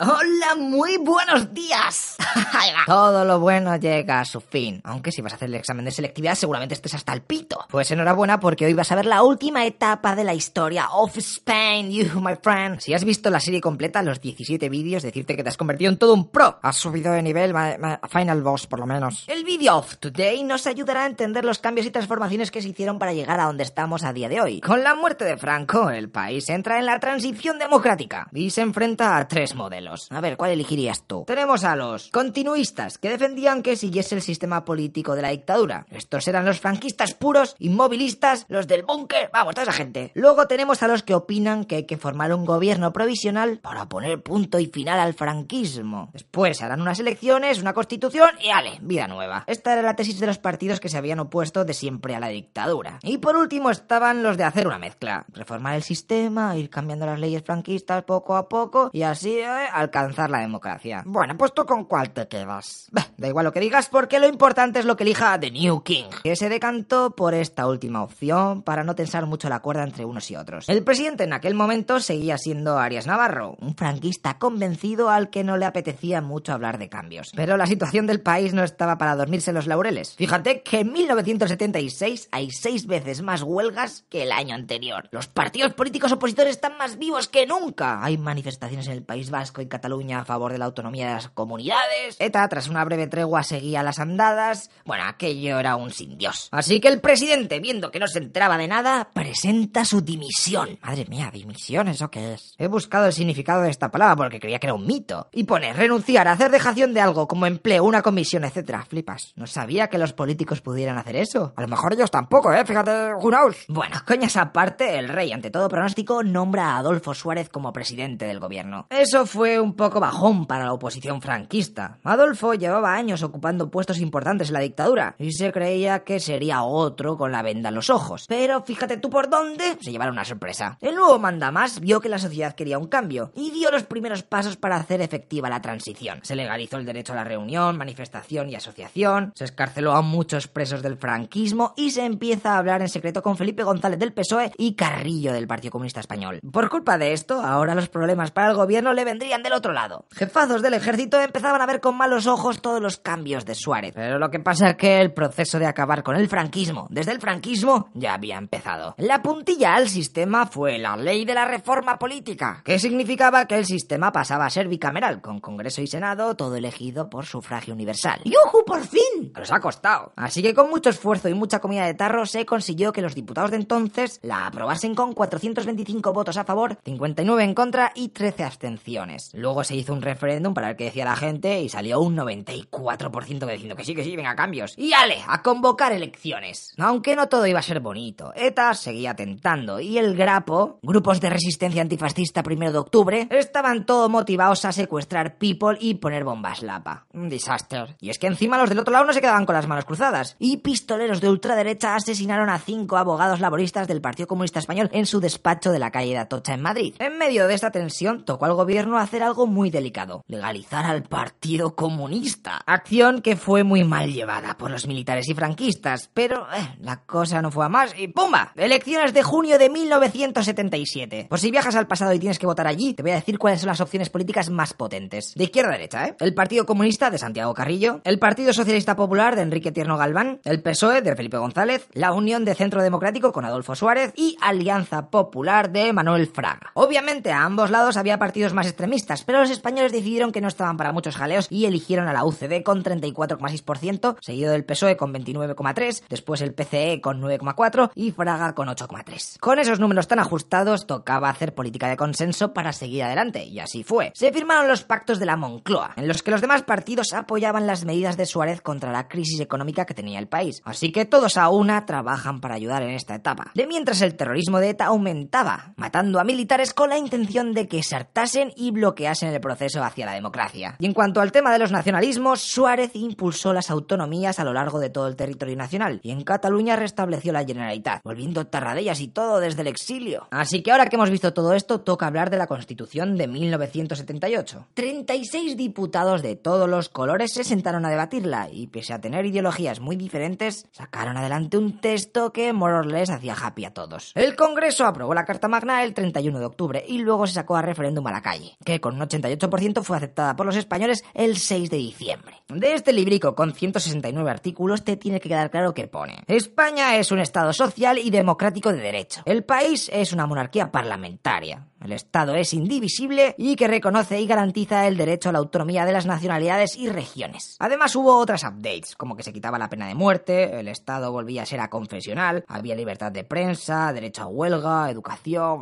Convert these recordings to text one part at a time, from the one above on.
Hola, muy buenos días. Todo lo bueno llega a su fin. Aunque si vas a hacer el examen de selectividad seguramente estés hasta el pito. Pues enhorabuena porque hoy vas a ver la última etapa de la historia of Spain, you my friend. Si has visto la serie completa, los 17 vídeos, decirte que te has convertido en todo un pro. Has subido de nivel, final boss por lo menos. El vídeo of today nos ayudará a entender los cambios y transformaciones que se hicieron para llegar a donde estamos a día de hoy. Con la muerte de Franco, el país entra en la transición democrática y se enfrenta a tres modelos. A ver, ¿cuál elegirías tú? Tenemos a los continuistas, que defendían que siguiese el sistema político de la dictadura. Estos eran los franquistas puros, inmovilistas, los del búnker, vamos, toda esa gente. Luego tenemos a los que opinan que hay que formar un gobierno provisional para poner punto y final al franquismo. Después harán unas elecciones, una constitución y ale, vida nueva. Esta era la tesis de los partidos que se habían opuesto de siempre a la dictadura. Y por último estaban los de hacer una mezcla. Reformar el sistema, ir cambiando las leyes franquistas poco a poco y así eh, alcanzar la democracia. Bueno, pues tú con cuál te quedas. da igual lo que digas porque lo importante es lo que elija The New King, que se decantó por esta última opción para no tensar mucho la cuerda entre unos y otros. El presidente en aquel momento seguía siendo Arias Navarro, un franquista convencido al que no le apetecía mucho hablar de cambios. Pero la situación del país no estaba para dormirse los laureles. Fíjate que en 1976 hay seis veces más huelgas que el año anterior. Los partidos políticos opositores están más vivos que nunca. Hay manifestaciones en el País Vasco en Cataluña a favor de la autonomía de las comunidades. ETA, tras una breve tregua, seguía las andadas. Bueno, aquello era un sin Dios. Así que el presidente, viendo que no se enteraba de nada, presenta su dimisión. Madre mía, dimisión, ¿eso qué es? He buscado el significado de esta palabra porque creía que era un mito. Y pone renunciar, hacer dejación de algo como empleo, una comisión, etcétera. Flipas. No sabía que los políticos pudieran hacer eso. A lo mejor ellos tampoco, ¿eh? Fíjate, knows? Bueno, coñas aparte, el rey, ante todo pronóstico, nombra a Adolfo Suárez como presidente del gobierno. Eso fue un poco bajón para la oposición franquista. Adolfo llevaba años ocupando puestos importantes en la dictadura y se creía que sería otro con la venda en los ojos. Pero fíjate tú por dónde se llevaron una sorpresa. El nuevo mandamás vio que la sociedad quería un cambio y dio los primeros pasos para hacer efectiva la transición. Se legalizó el derecho a la reunión, manifestación y asociación, se escarceló a muchos presos del franquismo y se empieza a hablar en secreto con Felipe González del PSOE y Carrillo del Partido Comunista Español. Por culpa de esto, ahora los problemas para el gobierno le vendrían del otro lado. Jefazos del ejército empezaban a ver con malos ojos todos los cambios de Suárez. Pero lo que pasa es que el proceso de acabar con el franquismo, desde el franquismo, ya había empezado. La puntilla al sistema fue la ley de la reforma política, que significaba que el sistema pasaba a ser bicameral, con Congreso y Senado, todo elegido por sufragio universal. ¡Yuju, por fin! Nos ha costado. Así que con mucho esfuerzo y mucha comida de tarro se consiguió que los diputados de entonces la aprobasen con 425 votos a favor, 59 en contra y 13 abstenciones. Luego se hizo un referéndum para ver qué decía la gente y salió un 94% diciendo que sí, que sí, venga, cambios. Y ale, a convocar elecciones. Aunque no todo iba a ser bonito. ETA seguía tentando y el Grapo, grupos de resistencia antifascista primero de octubre, estaban todo motivados a secuestrar people y poner bombas lapa. Un desastre. Y es que encima los del otro lado no se quedaban con las manos cruzadas. Y pistoleros de ultraderecha asesinaron a cinco abogados laboristas del Partido Comunista Español en su despacho de la calle de Atocha en Madrid. En medio de esta tensión tocó al gobierno hacer algo muy delicado, legalizar al Partido Comunista. Acción que fue muy mal llevada por los militares y franquistas, pero eh, la cosa no fue a más y ¡pumba! Elecciones de junio de 1977. Por si viajas al pasado y tienes que votar allí, te voy a decir cuáles son las opciones políticas más potentes. De izquierda a derecha, ¿eh? El Partido Comunista de Santiago Carrillo, el Partido Socialista Popular de Enrique Tierno Galván, el PSOE de Felipe González, la Unión de Centro Democrático con Adolfo Suárez y Alianza Popular de Manuel Fraga. Obviamente a ambos lados había partidos más extremistas, pero los españoles decidieron que no estaban para muchos jaleos y eligieron a la UCD con 34,6%, seguido del PSOE con 29,3%, después el PCE con 9,4% y Fraga con 8,3%. Con esos números tan ajustados tocaba hacer política de consenso para seguir adelante, y así fue. Se firmaron los pactos de la Moncloa, en los que los demás partidos apoyaban las medidas de Suárez contra la crisis económica que tenía el país. Así que todos a una trabajan para ayudar en esta etapa. De mientras el terrorismo de ETA aumentaba, matando a militares con la intención de que se hartasen y bloqueasen el proceso hacia la democracia. Y en cuanto al tema de los nacionalismos, Suárez impulsó las autonomías a lo largo de todo el territorio nacional y en Cataluña restableció la Generalitat, volviendo tarradellas y todo desde el exilio. Así que ahora que hemos visto todo esto, toca hablar de la Constitución de 1978. 36 diputados de todos los colores se sentaron a debatirla y pese a tener ideologías muy diferentes, sacaron adelante un texto que more or hacía happy a todos. El Congreso aprobó la Carta Magna el 31 de octubre y luego se sacó a referéndum a la calle. Que con un 88% fue aceptada por los españoles el 6 de diciembre. De este librico con 169 artículos te tiene que quedar claro que pone España es un Estado social y democrático de derecho. El país es una monarquía parlamentaria. El Estado es indivisible y que reconoce y garantiza el derecho a la autonomía de las nacionalidades y regiones. Además hubo otras updates, como que se quitaba la pena de muerte, el Estado volvía a ser a confesional, había libertad de prensa, derecho a huelga, educación,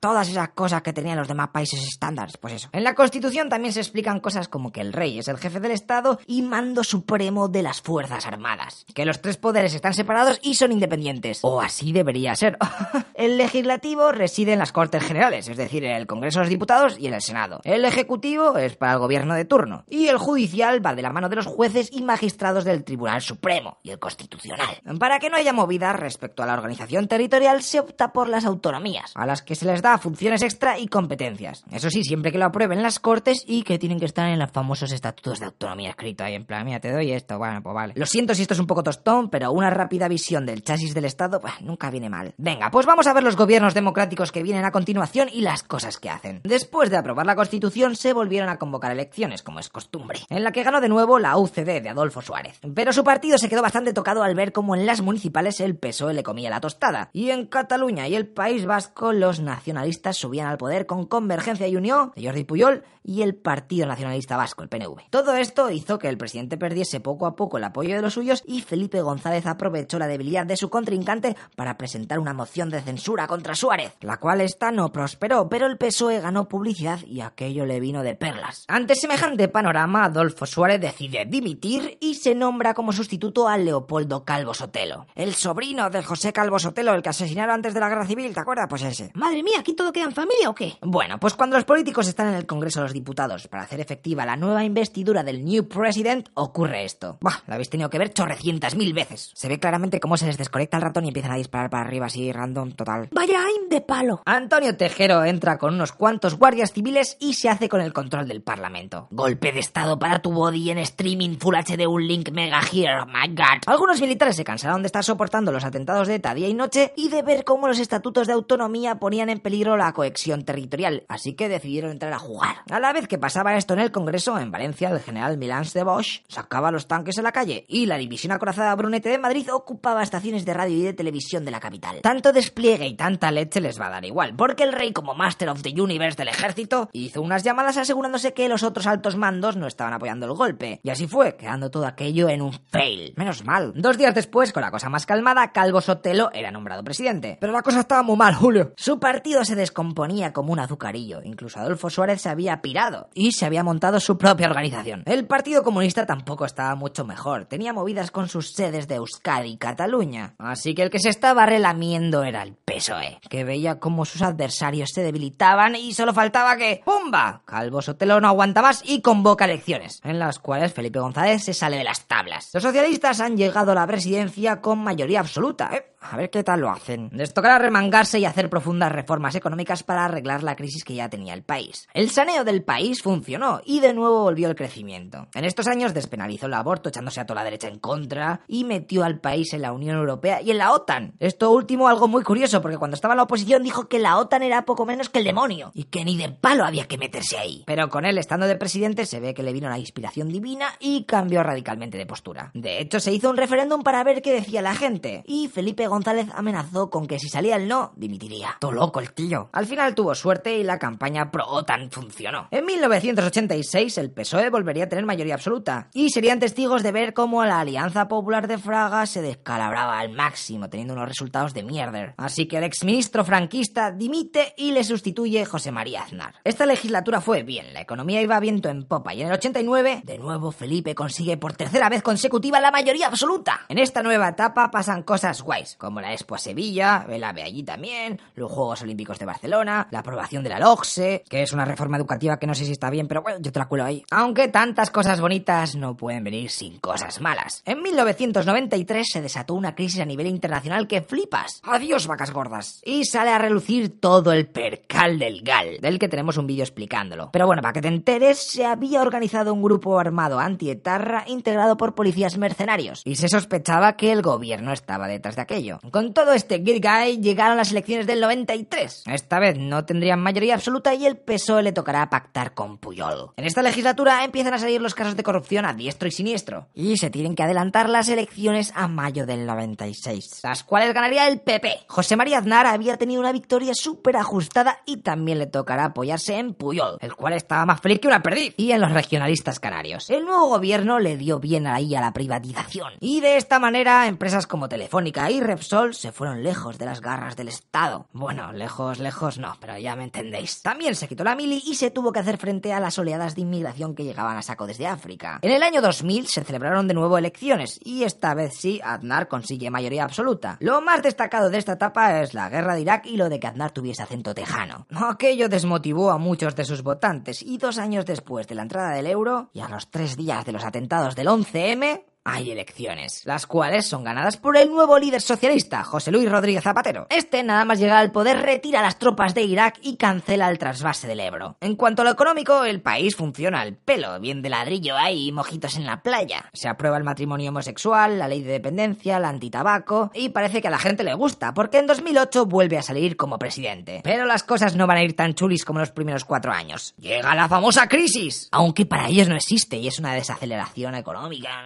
todas esas cosas que tenían los demás países estándares, pues eso. En la Constitución también se explican cosas como que el rey es el jefe del Estado y mando supremo de las Fuerzas Armadas, que los tres poderes están separados y son independientes. O así debería ser. el legislativo reside en las Cortes Generales, es decir, en el Congreso de los Diputados y en el Senado. El Ejecutivo es para el gobierno de turno. Y el Judicial va de la mano de los jueces y magistrados del Tribunal Supremo y el Constitucional. Para que no haya movidas respecto a la organización territorial, se opta por las autonomías, a las que se les da funciones extra y competencias. Eso sí, siempre que lo aprueben las Cortes y que tienen que estar en los famosos estatutos de autonomía escrito ahí en plan, mira, te doy esto, bueno, pues vale. Lo siento si esto es un poco tostón, pero una rápida visión del chasis del Estado, pues nunca viene mal. Venga, pues vamos a ver los gobiernos democráticos que vienen a continuación y las cosas que hacen. Después de aprobar la Constitución, se volvieron a convocar elecciones, como es costumbre, en la que ganó de nuevo la UCD de Adolfo Suárez. Pero su partido se quedó bastante tocado al ver cómo en las municipales el PSOE le comía la tostada. Y en Cataluña y el País Vasco los nacionalistas subían al poder con Convergencia y Unión de Jordi Puyol y el Partido Nacionalista Vasco, el PNV. Todo esto hizo que el presidente perdiese poco a poco el apoyo de los suyos y Felipe González aprovechó la debilidad de su contrincante para presentar una moción de censura contra Suárez, la cual esta no prosperó, pero el PSOE ganó publicidad y aquello le vino de perlas. Ante semejante panorama, Adolfo Suárez decide dimitir y se nombra como sustituto a Leopoldo Calvo Sotelo, el sobrino de José Calvo Sotelo, el que asesinaron antes de la guerra civil, ¿te acuerdas? Pues ese. Madre mía, ¿aquí todo queda en familia o qué? Bueno, pues cuando los políticos están en el Congreso de los Diputados para hacer efectiva la nueva investidura del New President, ocurre esto. Bah, lo habéis tenido que ver chorrecientas mil veces. Se ve claramente cómo se les desconecta el ratón y empiezan a disparar para arriba así, random, total. Vaya aim de palo. Antonio Tejero entra con unos cuantos guardias civiles y se hace con el control del Parlamento. Golpe de estado para tu body en streaming Full HD un link mega here, oh my god. Algunos militares se cansaron de estar soportando los atentados de ETA día y noche y de ver cómo los estatutos de autonomía ponían en peligro la cohesión territorial, así que decidieron entrar a jugar. A la vez que pasaba esto en el Congreso, en Valencia, el general Milán de Bosch sacaba los tanques a la calle y la división acorazada Brunete de Madrid ocupaba estaciones de radio y de televisión de la capital. Tanto despliegue y tanta leche les va a dar igual, porque el rey como Master of the Universe del ejército hizo unas llamadas asegurándose que los otros altos mandos no estaban apoyando el golpe. Y así fue, quedando todo aquello en un fail. Menos mal. Dos días después, con la cosa más calmada, Calvo Sotelo era nombrado presidente. Pero la cosa estaba muy mal, Julio. Su partido se descomponía como un azucarillo. Incluso Adolfo Suárez se había pirado y se había montado su propia organización. El Partido Comunista tampoco estaba mucho mejor. Tenía movidas con sus sedes de Euskadi y Cataluña. Así que el que se estaba relamiendo era el PSOE, que veía cómo sus adversarios se debilitaban y solo faltaba que ¡pumba! Calvo Sotelo no aguanta más y convoca elecciones, en las cuales Felipe González se sale de las tablas. Los socialistas han llegado a la presidencia con mayoría absoluta. ¿eh? A ver qué tal lo hacen. Les tocará remangarse y hacer profundas reformas económicas para arreglar la crisis que ya tenía el país. El saneo del país funcionó y de nuevo volvió el crecimiento. En estos años despenalizó el aborto echándose a toda la derecha en contra y metió al país en la Unión Europea y en la OTAN. Esto último algo muy curioso porque cuando estaba en la oposición dijo que la OTAN era poco menos que el demonio y que ni de palo había que meterse ahí. Pero con él estando de presidente se ve que le vino la inspiración divina y cambió radicalmente de postura. De hecho se hizo un referéndum para ver qué decía la gente y Felipe González amenazó con que si salía el no, dimitiría. Todo loco el tío. Al final tuvo suerte y la campaña pro-OTAN funcionó. En 1986 el PSOE volvería a tener mayoría absoluta y serían testigos de ver cómo la Alianza Popular de Fraga se descalabraba al máximo, teniendo unos resultados de mierda. Así que el exministro franquista dimite y le sustituye José María Aznar. Esta legislatura fue bien, la economía iba viento en popa y en el 89, de nuevo Felipe consigue por tercera vez consecutiva la mayoría absoluta. En esta nueva etapa pasan cosas guays, como la Expo Sevilla, el AVE allí también, los Juegos Olímpicos de Barcelona, la aprobación de la LOCSE, que es una reforma educativa que no sé si está bien, pero bueno, yo te la cuelo ahí. Aunque tantas cosas bonitas no pueden venir sin cosas malas. En 1993 se desató una crisis a nivel internacional que flipas. Adiós, vacas gordas. Y sale a relucir todo el percal del GAL, del que tenemos un vídeo explicándolo. Pero bueno, para que te enteres, se había organizado un grupo armado anti-etarra integrado por policías mercenarios, y se sospechaba que el gobierno estaba detrás de aquello. Con todo este Good Guy llegaron las elecciones del 93. Esta vez no tendrían mayoría absoluta y el PSOE le tocará pactar con Puyol. En esta legislatura empiezan a salir los casos de corrupción a diestro y siniestro. Y se tienen que adelantar las elecciones a mayo del 96, las cuales ganaría el PP. José María Aznar había tenido una victoria súper ajustada y también le tocará apoyarse en Puyol, el cual estaba más feliz que una perdiz, y en los regionalistas canarios. El nuevo gobierno le dio bien ahí a la privatización. Y de esta manera, empresas como Telefónica y Repsol se fueron lejos de las garras del Estado. Bueno, lejos, lejos no, pero ya me entendéis. También se quitó la mili y se tuvo que hacer frente a las oleadas de inmigración que llegaban a saco desde África. En el año 2000 se celebraron de nuevo elecciones y esta vez sí Aznar consigue mayoría absoluta. Lo más destacado de esta etapa es la guerra de Irak y lo de que Aznar tuviese acento tejano. Aquello desmotivó a muchos de sus votantes y dos años después de la entrada del euro y a los tres días de los atentados del 11M, hay elecciones, las cuales son ganadas por el nuevo líder socialista, José Luis Rodríguez Zapatero. Este, nada más llegar al poder, retira las tropas de Irak y cancela el trasvase del Ebro. En cuanto a lo económico, el país funciona al pelo, bien de ladrillo hay y mojitos en la playa. Se aprueba el matrimonio homosexual, la ley de dependencia, la antitabaco, y parece que a la gente le gusta, porque en 2008 vuelve a salir como presidente. Pero las cosas no van a ir tan chulis como los primeros cuatro años. Llega la famosa crisis, aunque para ellos no existe y es una desaceleración económica,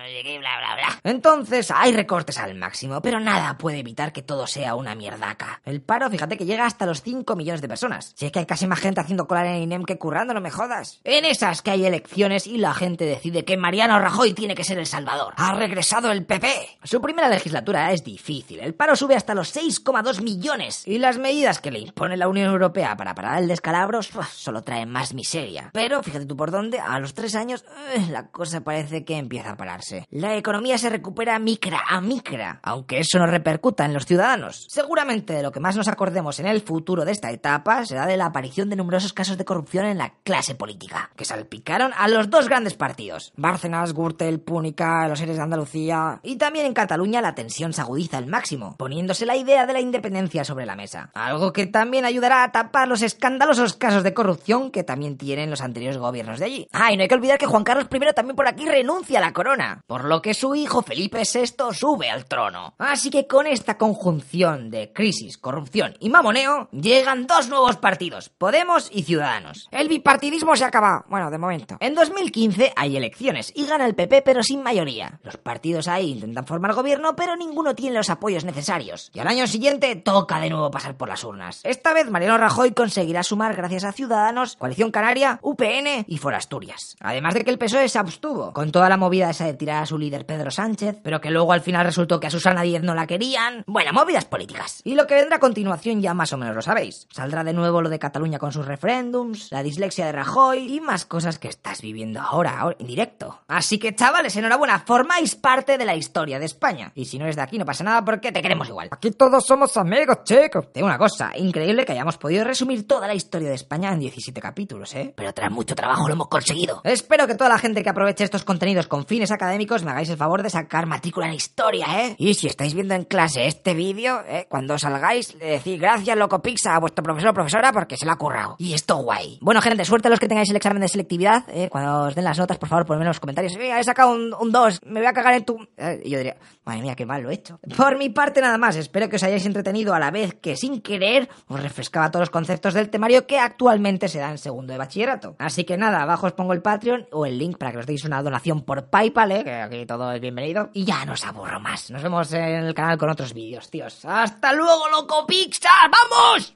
bla, bla, bla. Entonces hay recortes al máximo, pero nada puede evitar que todo sea una mierdaca. El paro, fíjate que llega hasta los 5 millones de personas. Si es que hay casi más gente haciendo cola en INEM que currando, no me jodas. En esas que hay elecciones y la gente decide que Mariano Rajoy tiene que ser el salvador. Ha regresado el PP. Su primera legislatura es difícil. El paro sube hasta los 6,2 millones. Y las medidas que le impone la Unión Europea para parar el descalabro solo traen más miseria. Pero fíjate tú por dónde, a los tres años, eh, la cosa parece que empieza a pararse. Economía se recupera micra a micra, aunque eso no repercuta en los ciudadanos. Seguramente de lo que más nos acordemos en el futuro de esta etapa será de la aparición de numerosos casos de corrupción en la clase política, que salpicaron a los dos grandes partidos, Bárcenas, Gürtel, Púnica, los seres de Andalucía, y también en Cataluña la tensión se agudiza al máximo, poniéndose la idea de la independencia sobre la mesa, algo que también ayudará a tapar los escandalosos casos de corrupción que también tienen los anteriores gobiernos de allí. Ah, y no hay que olvidar que Juan Carlos I también por aquí renuncia a la corona, por lo que su hijo Felipe VI sube al trono. Así que con esta conjunción de crisis, corrupción y mamoneo, llegan dos nuevos partidos, Podemos y Ciudadanos. El bipartidismo se acaba, bueno, de momento. En 2015 hay elecciones y gana el PP pero sin mayoría. Los partidos ahí intentan formar gobierno pero ninguno tiene los apoyos necesarios. Y al año siguiente toca de nuevo pasar por las urnas. Esta vez Mariano Rajoy conseguirá sumar gracias a Ciudadanos, Coalición Canaria, UPN y Forasturias. Además de que el PSOE se abstuvo, con toda la movida esa de tirar a su líder Pedro Sánchez, pero que luego al final resultó que a Susana Díez no la querían. Bueno, movidas políticas. Y lo que vendrá a continuación ya más o menos lo sabéis. Saldrá de nuevo lo de Cataluña con sus referéndums, la dislexia de Rajoy y más cosas que estás viviendo ahora, ahora en directo. Así que chavales, enhorabuena, formáis parte de la historia de España. Y si no eres de aquí no pasa nada porque te queremos igual. Aquí todos somos amigos, chicos. Tengo una cosa, increíble que hayamos podido resumir toda la historia de España en 17 capítulos, ¿eh? Pero tras mucho trabajo lo hemos conseguido. Espero que toda la gente que aproveche estos contenidos con fines académicos me hagáis el favor de sacar matrícula en historia, ¿eh? Y si estáis viendo en clase este vídeo, ¿eh? Cuando salgáis, le decís gracias, loco Pixa, a vuestro profesor o profesora porque se lo ha currado. Y esto guay. Bueno, gente, suerte a los que tengáis el examen de selectividad, ¿eh? Cuando os den las notas, por favor, ponedme en los comentarios. Mira, he sacado un 2, me voy a cagar en tu... Eh, y yo diría, madre mía, qué mal lo he hecho. Por mi parte, nada más. Espero que os hayáis entretenido a la vez que sin querer os refrescaba todos los conceptos del temario que actualmente se da en segundo de bachillerato. Así que nada, abajo os pongo el Patreon o el link para que os deis una donación por PayPal, ¿eh? que aquí todo es bienvenido. Y ya no os aburro más. Nos vemos en el canal con otros vídeos, tíos. ¡Hasta luego, loco Pixar! ¡Vamos!